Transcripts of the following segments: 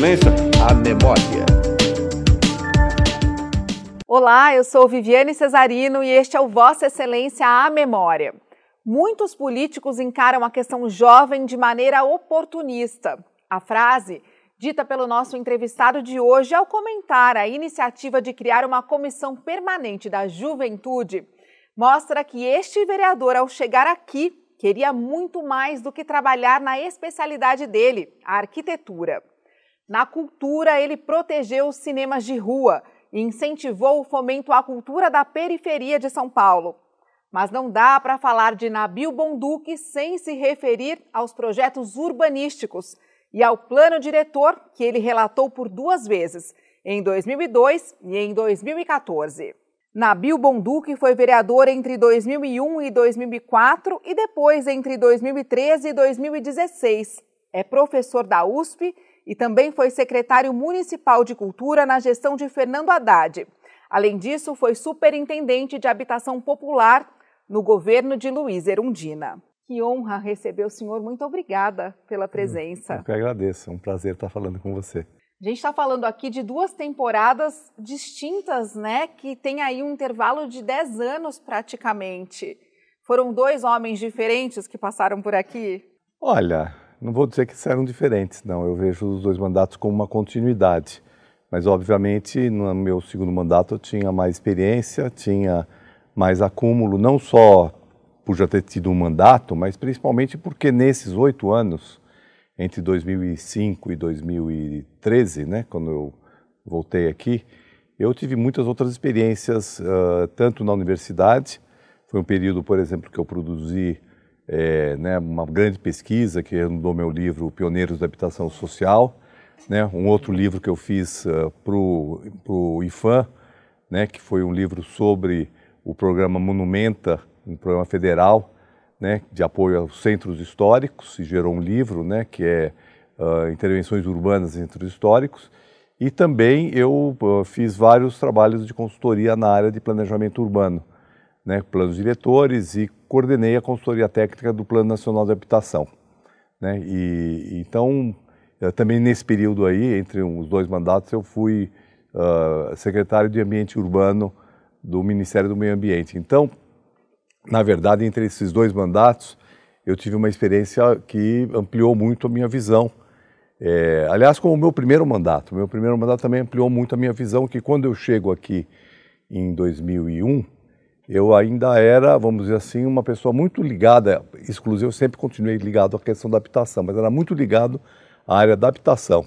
Excelência, a memória. Olá, eu sou Viviane Cesarino e este é o Vossa Excelência, a memória. Muitos políticos encaram a questão jovem de maneira oportunista. A frase, dita pelo nosso entrevistado de hoje ao comentar a iniciativa de criar uma comissão permanente da juventude, mostra que este vereador, ao chegar aqui, queria muito mais do que trabalhar na especialidade dele, a arquitetura. Na cultura, ele protegeu os cinemas de rua e incentivou o fomento à cultura da periferia de São Paulo. Mas não dá para falar de Nabil Bonduque sem se referir aos projetos urbanísticos e ao plano diretor que ele relatou por duas vezes, em 2002 e em 2014. Nabil Bonduque foi vereador entre 2001 e 2004 e depois entre 2013 e 2016. É professor da USP e também foi secretário municipal de cultura na gestão de Fernando Haddad. Além disso, foi superintendente de habitação popular no governo de Luiz Erundina. Que honra receber o senhor. Muito obrigada pela presença. Eu que agradeço. É um prazer estar falando com você. A gente está falando aqui de duas temporadas distintas, né? Que tem aí um intervalo de 10 anos praticamente. Foram dois homens diferentes que passaram por aqui? Olha, não vou dizer que eram diferentes, não. Eu vejo os dois mandatos como uma continuidade. Mas, obviamente, no meu segundo mandato eu tinha mais experiência, tinha mais acúmulo, não só por já ter tido um mandato, mas principalmente porque nesses oito anos entre 2005 e 2013, né, quando eu voltei aqui, eu tive muitas outras experiências, uh, tanto na universidade, foi um período, por exemplo, que eu produzi é, né, uma grande pesquisa, que do meu livro Pioneiros da Habitação Social, né, um outro livro que eu fiz uh, para o IFAM, né, que foi um livro sobre o programa Monumenta, um programa federal, né, de apoio aos centros históricos, e gerou um livro, né, que é uh, Intervenções Urbanas em Centros Históricos, e também eu uh, fiz vários trabalhos de consultoria na área de planejamento urbano, né, planos diretores, e coordenei a consultoria técnica do Plano Nacional de Habitação. Né, e, então, também nesse período aí, entre os dois mandatos, eu fui uh, secretário de Ambiente Urbano do Ministério do Meio Ambiente. Então, na verdade, entre esses dois mandatos, eu tive uma experiência que ampliou muito a minha visão. É, aliás, como o meu primeiro mandato, meu primeiro mandato também ampliou muito a minha visão, que quando eu chego aqui em 2001, eu ainda era, vamos dizer assim, uma pessoa muito ligada, exclusiva, eu sempre continuei ligado à questão da habitação, mas era muito ligado à área da habitação.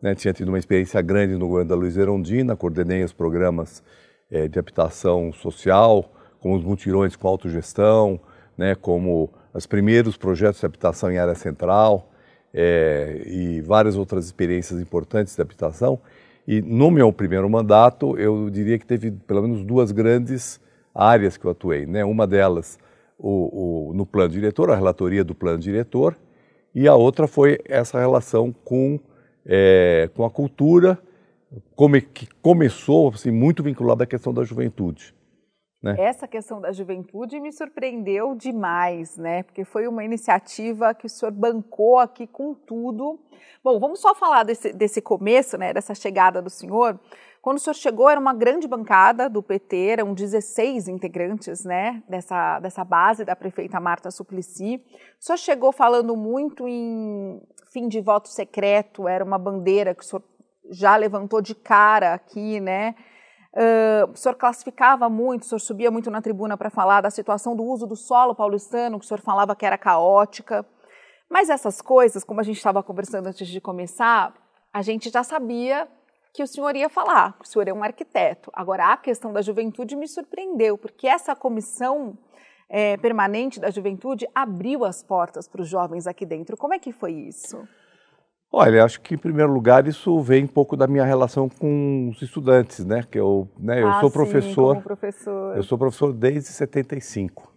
Né? Tinha tido uma experiência grande no governo da Luiz Erondina, coordenei os programas é, de habitação social, como os mutirões com autogestão, né, como os primeiros projetos de habitação em área central é, e várias outras experiências importantes de habitação. E no meu primeiro mandato, eu diria que teve pelo menos duas grandes áreas que eu atuei. Né? Uma delas o, o, no plano diretor, a relatoria do plano diretor, e a outra foi essa relação com, é, com a cultura, como, que começou assim, muito vinculada à questão da juventude. Né? Essa questão da juventude me surpreendeu demais, né? Porque foi uma iniciativa que o senhor bancou aqui com tudo. Bom, vamos só falar desse, desse começo, né? Dessa chegada do senhor. Quando o senhor chegou, era uma grande bancada do PT, eram 16 integrantes, né? Dessa, dessa base da prefeita Marta Suplicy. O senhor chegou falando muito em fim de voto secreto, era uma bandeira que o senhor já levantou de cara aqui, né? Uh, o senhor classificava muito, o senhor subia muito na tribuna para falar da situação do uso do solo paulistano, que o senhor falava que era caótica. Mas essas coisas, como a gente estava conversando antes de começar, a gente já sabia que o senhor ia falar, o senhor é um arquiteto. Agora, a questão da juventude me surpreendeu, porque essa comissão é, permanente da juventude abriu as portas para os jovens aqui dentro. Como é que foi isso? Olha, acho que em primeiro lugar isso vem um pouco da minha relação com os estudantes, né? Que eu, né, eu ah, sou professor, sim, professor. Eu sou professor desde 75,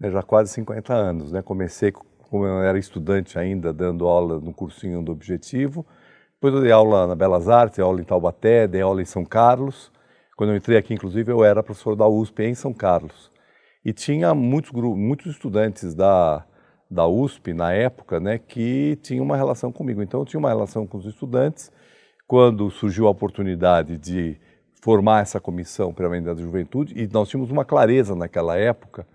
né, já quase 50 anos, né? Comecei como eu era estudante ainda, dando aula no cursinho do Objetivo. Depois eu dei aula na Belas Artes, dei aula em Taubaté, dei aula em São Carlos. Quando eu entrei aqui, inclusive, eu era professor da USP em São Carlos. E tinha muitos, muitos estudantes da da USP na época, né, que tinha uma relação comigo. Então eu tinha uma relação com os estudantes quando surgiu a oportunidade de formar essa comissão permanente da juventude, e nós tínhamos uma clareza naquela época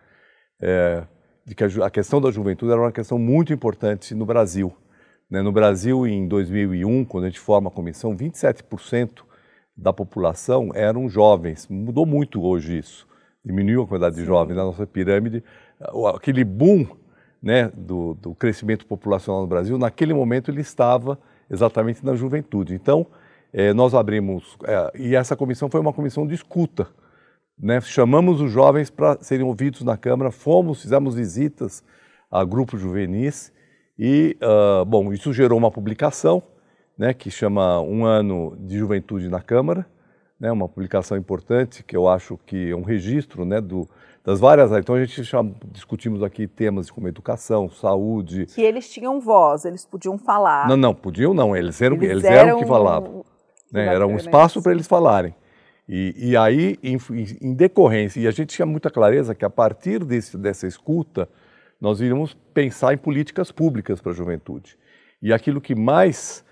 é, de que a, a, questão da juventude era uma questão muito importante no Brasil. Né? No Brasil, em 2001, quando a gente forma a comissão, 27% da população eram jovens. Mudou muito hoje isso. Diminuiu a quantidade de jovens na nossa pirâmide. Aquele boom né, do, do crescimento populacional no Brasil, naquele momento ele estava exatamente na juventude. Então, eh, nós abrimos, eh, e essa comissão foi uma comissão de escuta. Né? Chamamos os jovens para serem ouvidos na Câmara, fomos, fizemos visitas a grupos juvenis e, uh, bom, isso gerou uma publicação né, que chama Um Ano de Juventude na Câmara, né, uma publicação importante que eu acho que é um registro né, do, das várias áreas. Então a gente já discutimos aqui temas como educação, saúde. Que eles tinham voz, eles podiam falar. Não, não, podiam não, eles eram, eles, eles eram, que falavam. Né, era um espaço para eles falarem. E, e aí, em, em, decorrência, e a gente tinha muita clareza que a partir desse, dessa escuta, nós iríamos pensar em políticas públicas para a juventude. E aquilo que mais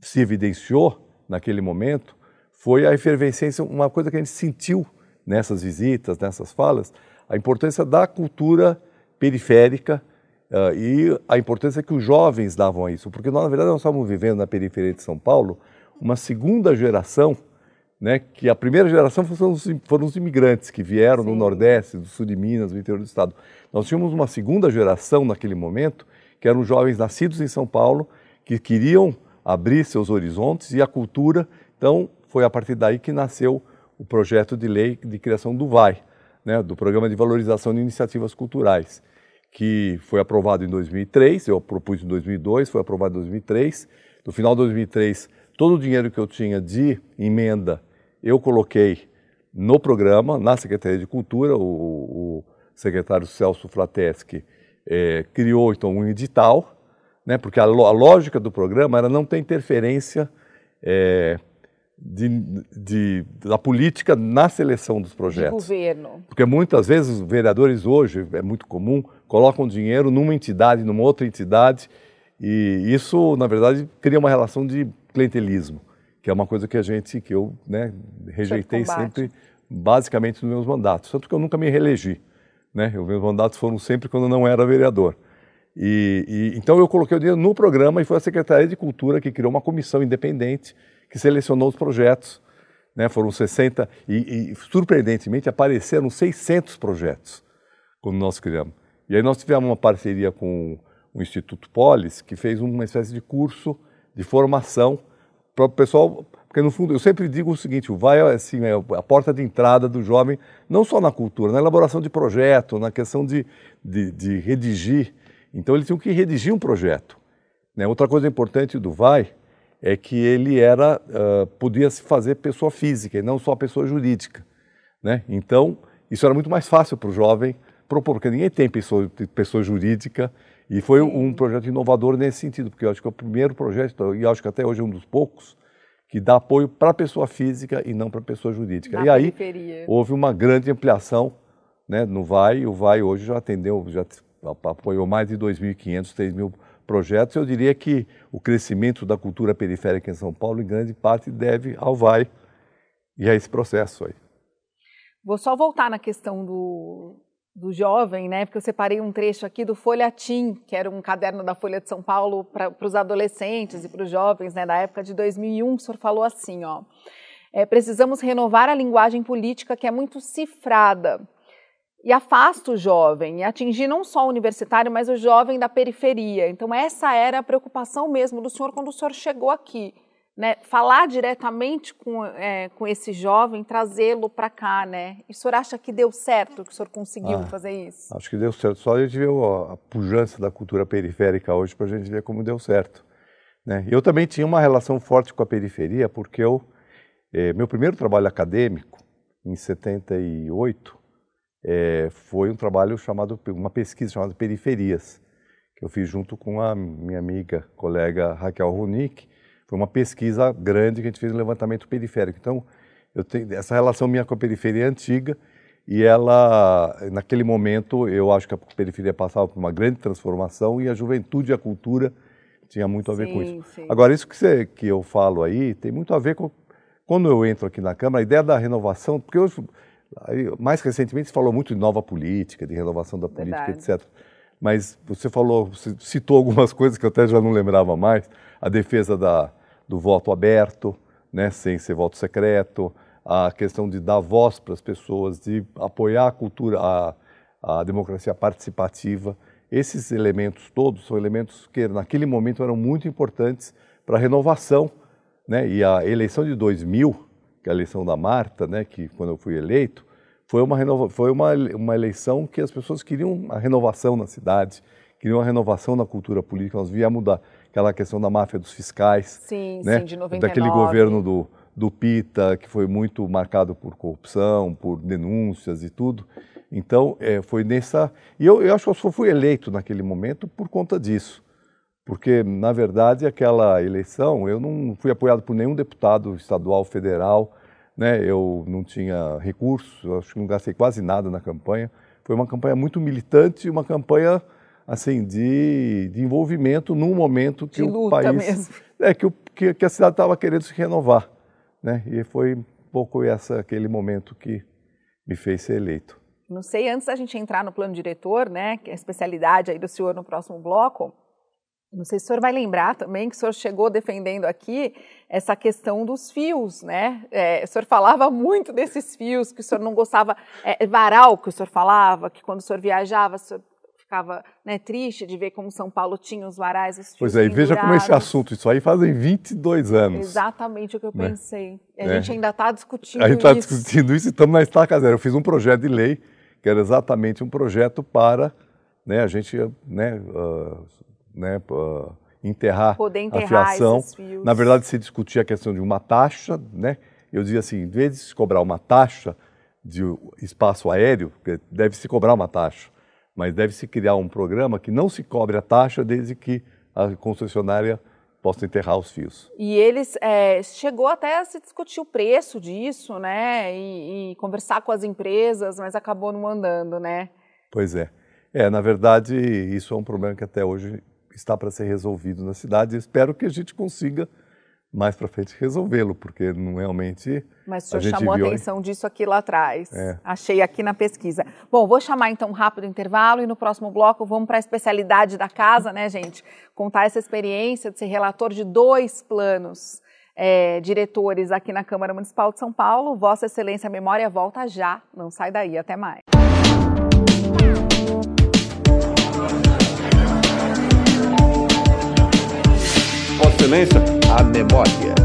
se evidenciou naquele momento foi a efervescência, uma coisa que a gente sentiu nessas visitas, nessas falas, a importância da cultura periférica uh, e a importância que os jovens davam a isso, porque nós, na verdade nós estávamos vivendo na periferia de São Paulo uma segunda geração, né, que a primeira geração foram os, foram os imigrantes que vieram Sim. no Nordeste, do Sul de Minas, do interior do Estado. Nós tínhamos uma segunda geração naquele momento, que eram jovens nascidos em São Paulo, que queriam abrir seus horizontes e a cultura, então foi a partir daí que nasceu o projeto de lei de criação do VAI, né, do Programa de Valorização de Iniciativas Culturais, que foi aprovado em 2003, eu propus em 2002, foi aprovado em 2003. No final de 2003, todo o dinheiro que eu tinha de emenda, eu coloquei no programa, na Secretaria de Cultura, o, o secretário Celso Flateschi é, criou então um edital, né, porque a, a, lógica do programa era não ter interferência é, de, de, da política na seleção dos projetos. De governo. Porque muitas vezes os vereadores hoje, é muito comum, colocam dinheiro numa entidade, numa outra entidade, e isso, na verdade, cria uma relação de clientelismo, que é uma coisa que a gente, que eu né, rejeitei sempre, basicamente nos meus mandatos. Tanto que eu nunca me reelegi. Né? Os meus mandatos foram sempre quando não era vereador. E, e, então eu coloquei o dinheiro no programa e foi a Secretaria de Cultura que criou uma comissão independente que selecionou os projetos. Né? Foram 60 e, e, surpreendentemente apareceram 600 projetos quando nós criamos. E aí nós tivemos uma parceria com o Instituto Polis que fez uma espécie de curso de formação pessoal, porque no fundo eu sempre digo o seguinte, o VAI assim, é a porta de entrada do jovem, não só na cultura, na elaboração de projeto, na questão de, de, de redigir. Então eles tinham que redigir um projeto. Né? Outra coisa importante do VAI é que ele era uh, podia se fazer pessoa física e não só pessoa jurídica, né? Então isso era muito mais fácil para o jovem propor, porque ninguém tem pessoa, pessoa jurídica e foi um projeto inovador nesse sentido, porque eu acho que é o primeiro projeto e acho que até hoje é um dos poucos que dá apoio para a pessoa física e não para a pessoa jurídica. E aí periferia. houve uma grande ampliação, né? No VAI, o VAI hoje já atendeu, já apoiou mais de 2.500, 3.000 projetos. Eu diria que o crescimento da cultura periférica em São Paulo, em grande parte, deve ao VAI e a esse processo aí. Vou só voltar na questão do, do jovem, né? Porque eu separei um trecho aqui do Folhatim, que era um caderno da Folha de São Paulo para os adolescentes e para os jovens, né? Da época de 2001, o senhor falou assim, ó. É, precisamos renovar a linguagem política que é muito cifrada e afasta o jovem e atingir não só o universitário, mas o jovem da periferia. Então essa era a preocupação mesmo do senhor quando o senhor chegou aqui, né? Falar diretamente com, é, com esse jovem, trazê-lo para cá, né? E o senhor acha que deu certo, que o senhor conseguiu ah, fazer isso? Acho que deu certo. Só a gente vê a pujança da cultura periférica hoje para a gente ver como deu certo. Né? Eu também tinha uma relação forte com a periferia, porque eu, eh, meu primeiro trabalho acadêmico, em 78, é, foi um trabalho chamado, uma pesquisa chamada Periferias, que eu fiz junto com a minha amiga, colega Raquel Ronick. Foi uma pesquisa grande que a gente fez um levantamento periférico. Então, eu tenho essa relação minha com a periferia é antiga e ela, naquele momento, eu acho que a periferia passava por uma grande transformação e a juventude e a cultura tinha muito a ver sim, com isso. Sim. Agora, isso que, você, que eu falo aí tem muito a ver com. Quando eu entro aqui na Câmara, a ideia da renovação, porque hoje, mais recentemente, se falou muito de nova política, de renovação da política, Verdade. etc. Mas você falou, você citou algumas coisas que eu até já não lembrava mais, a defesa da, do voto aberto, né, sem ser voto secreto, a questão de dar voz para as pessoas, de apoiar a cultura, a, a democracia participativa. Esses elementos todos são elementos que naquele momento eram muito importantes para a renovação. Né? E a eleição de 2000, que é a eleição da Marta, né, que quando eu fui eleito, foi uma, renova, foi uma, uma eleição que as pessoas queriam a renovação na cidade, queriam a renovação na cultura política. Nós viemos da aquela questão da máfia dos fiscais. Sim, né? sim, de 99. Daquele governo do, do Pita, que foi muito marcado por corrupção, por denúncias e tudo. Então, é, foi nessa. E eu, eu acho que eu só fui eleito naquele momento por conta disso. Porque, na verdade, aquela eleição, eu não fui apoiado por nenhum deputado estadual, federal, né? eu não tinha recursos, eu acho que não gastei quase nada na campanha. Foi uma campanha muito militante, uma campanha assim de, de envolvimento num momento que de o país mesmo. é que, o, que, que a cidade estava querendo se renovar, né? E foi um pouco essa aquele momento que me fez ser eleito. Não sei, antes da gente entrar no plano diretor, né, que é a especialidade aí do senhor no próximo bloco, não sei se o senhor vai lembrar também que o senhor chegou defendendo aqui essa questão dos fios, né? É, o senhor falava muito desses fios, que o senhor não gostava, é, varal que o senhor falava, que quando o senhor viajava, o senhor ficava né, triste de ver como São Paulo tinha os varais, os Pois é, e veja como esse assunto, isso aí fazem 22 anos. Exatamente o que eu né? pensei. E a é. gente ainda está discutindo isso. A gente está discutindo isso e estamos na estaca zero. Eu fiz um projeto de lei, que era exatamente um projeto para né, a gente né, uh, né, uh, enterrar, Poder enterrar a fiação. Na verdade, se discutia a questão de uma taxa, né? Eu dizia assim, em vez de se cobrar uma taxa de espaço aéreo, deve se cobrar uma taxa mas deve-se criar um programa que não se cobre a taxa desde que a concessionária possa enterrar os fios. E eles é, chegou até a se discutir o preço disso, né, e, e, conversar com as empresas, mas acabou não andando, né? Pois é. É, na verdade, isso é um problema que até hoje está para ser resolvido na cidade. Espero que a gente consiga mais para frente resolvê-lo, porque não realmente. Mas o senhor a chamou a atenção aí... disso aqui lá atrás. É. Achei aqui na pesquisa. Bom, vou chamar então um rápido intervalo e no próximo bloco vamos para a especialidade da casa, né, gente? Contar essa experiência de ser relator de dois planos é, diretores aqui na Câmara Municipal de São Paulo. Vossa Excelência a Memória volta já. Não sai daí. Até mais. Vossa Excelência, a memória.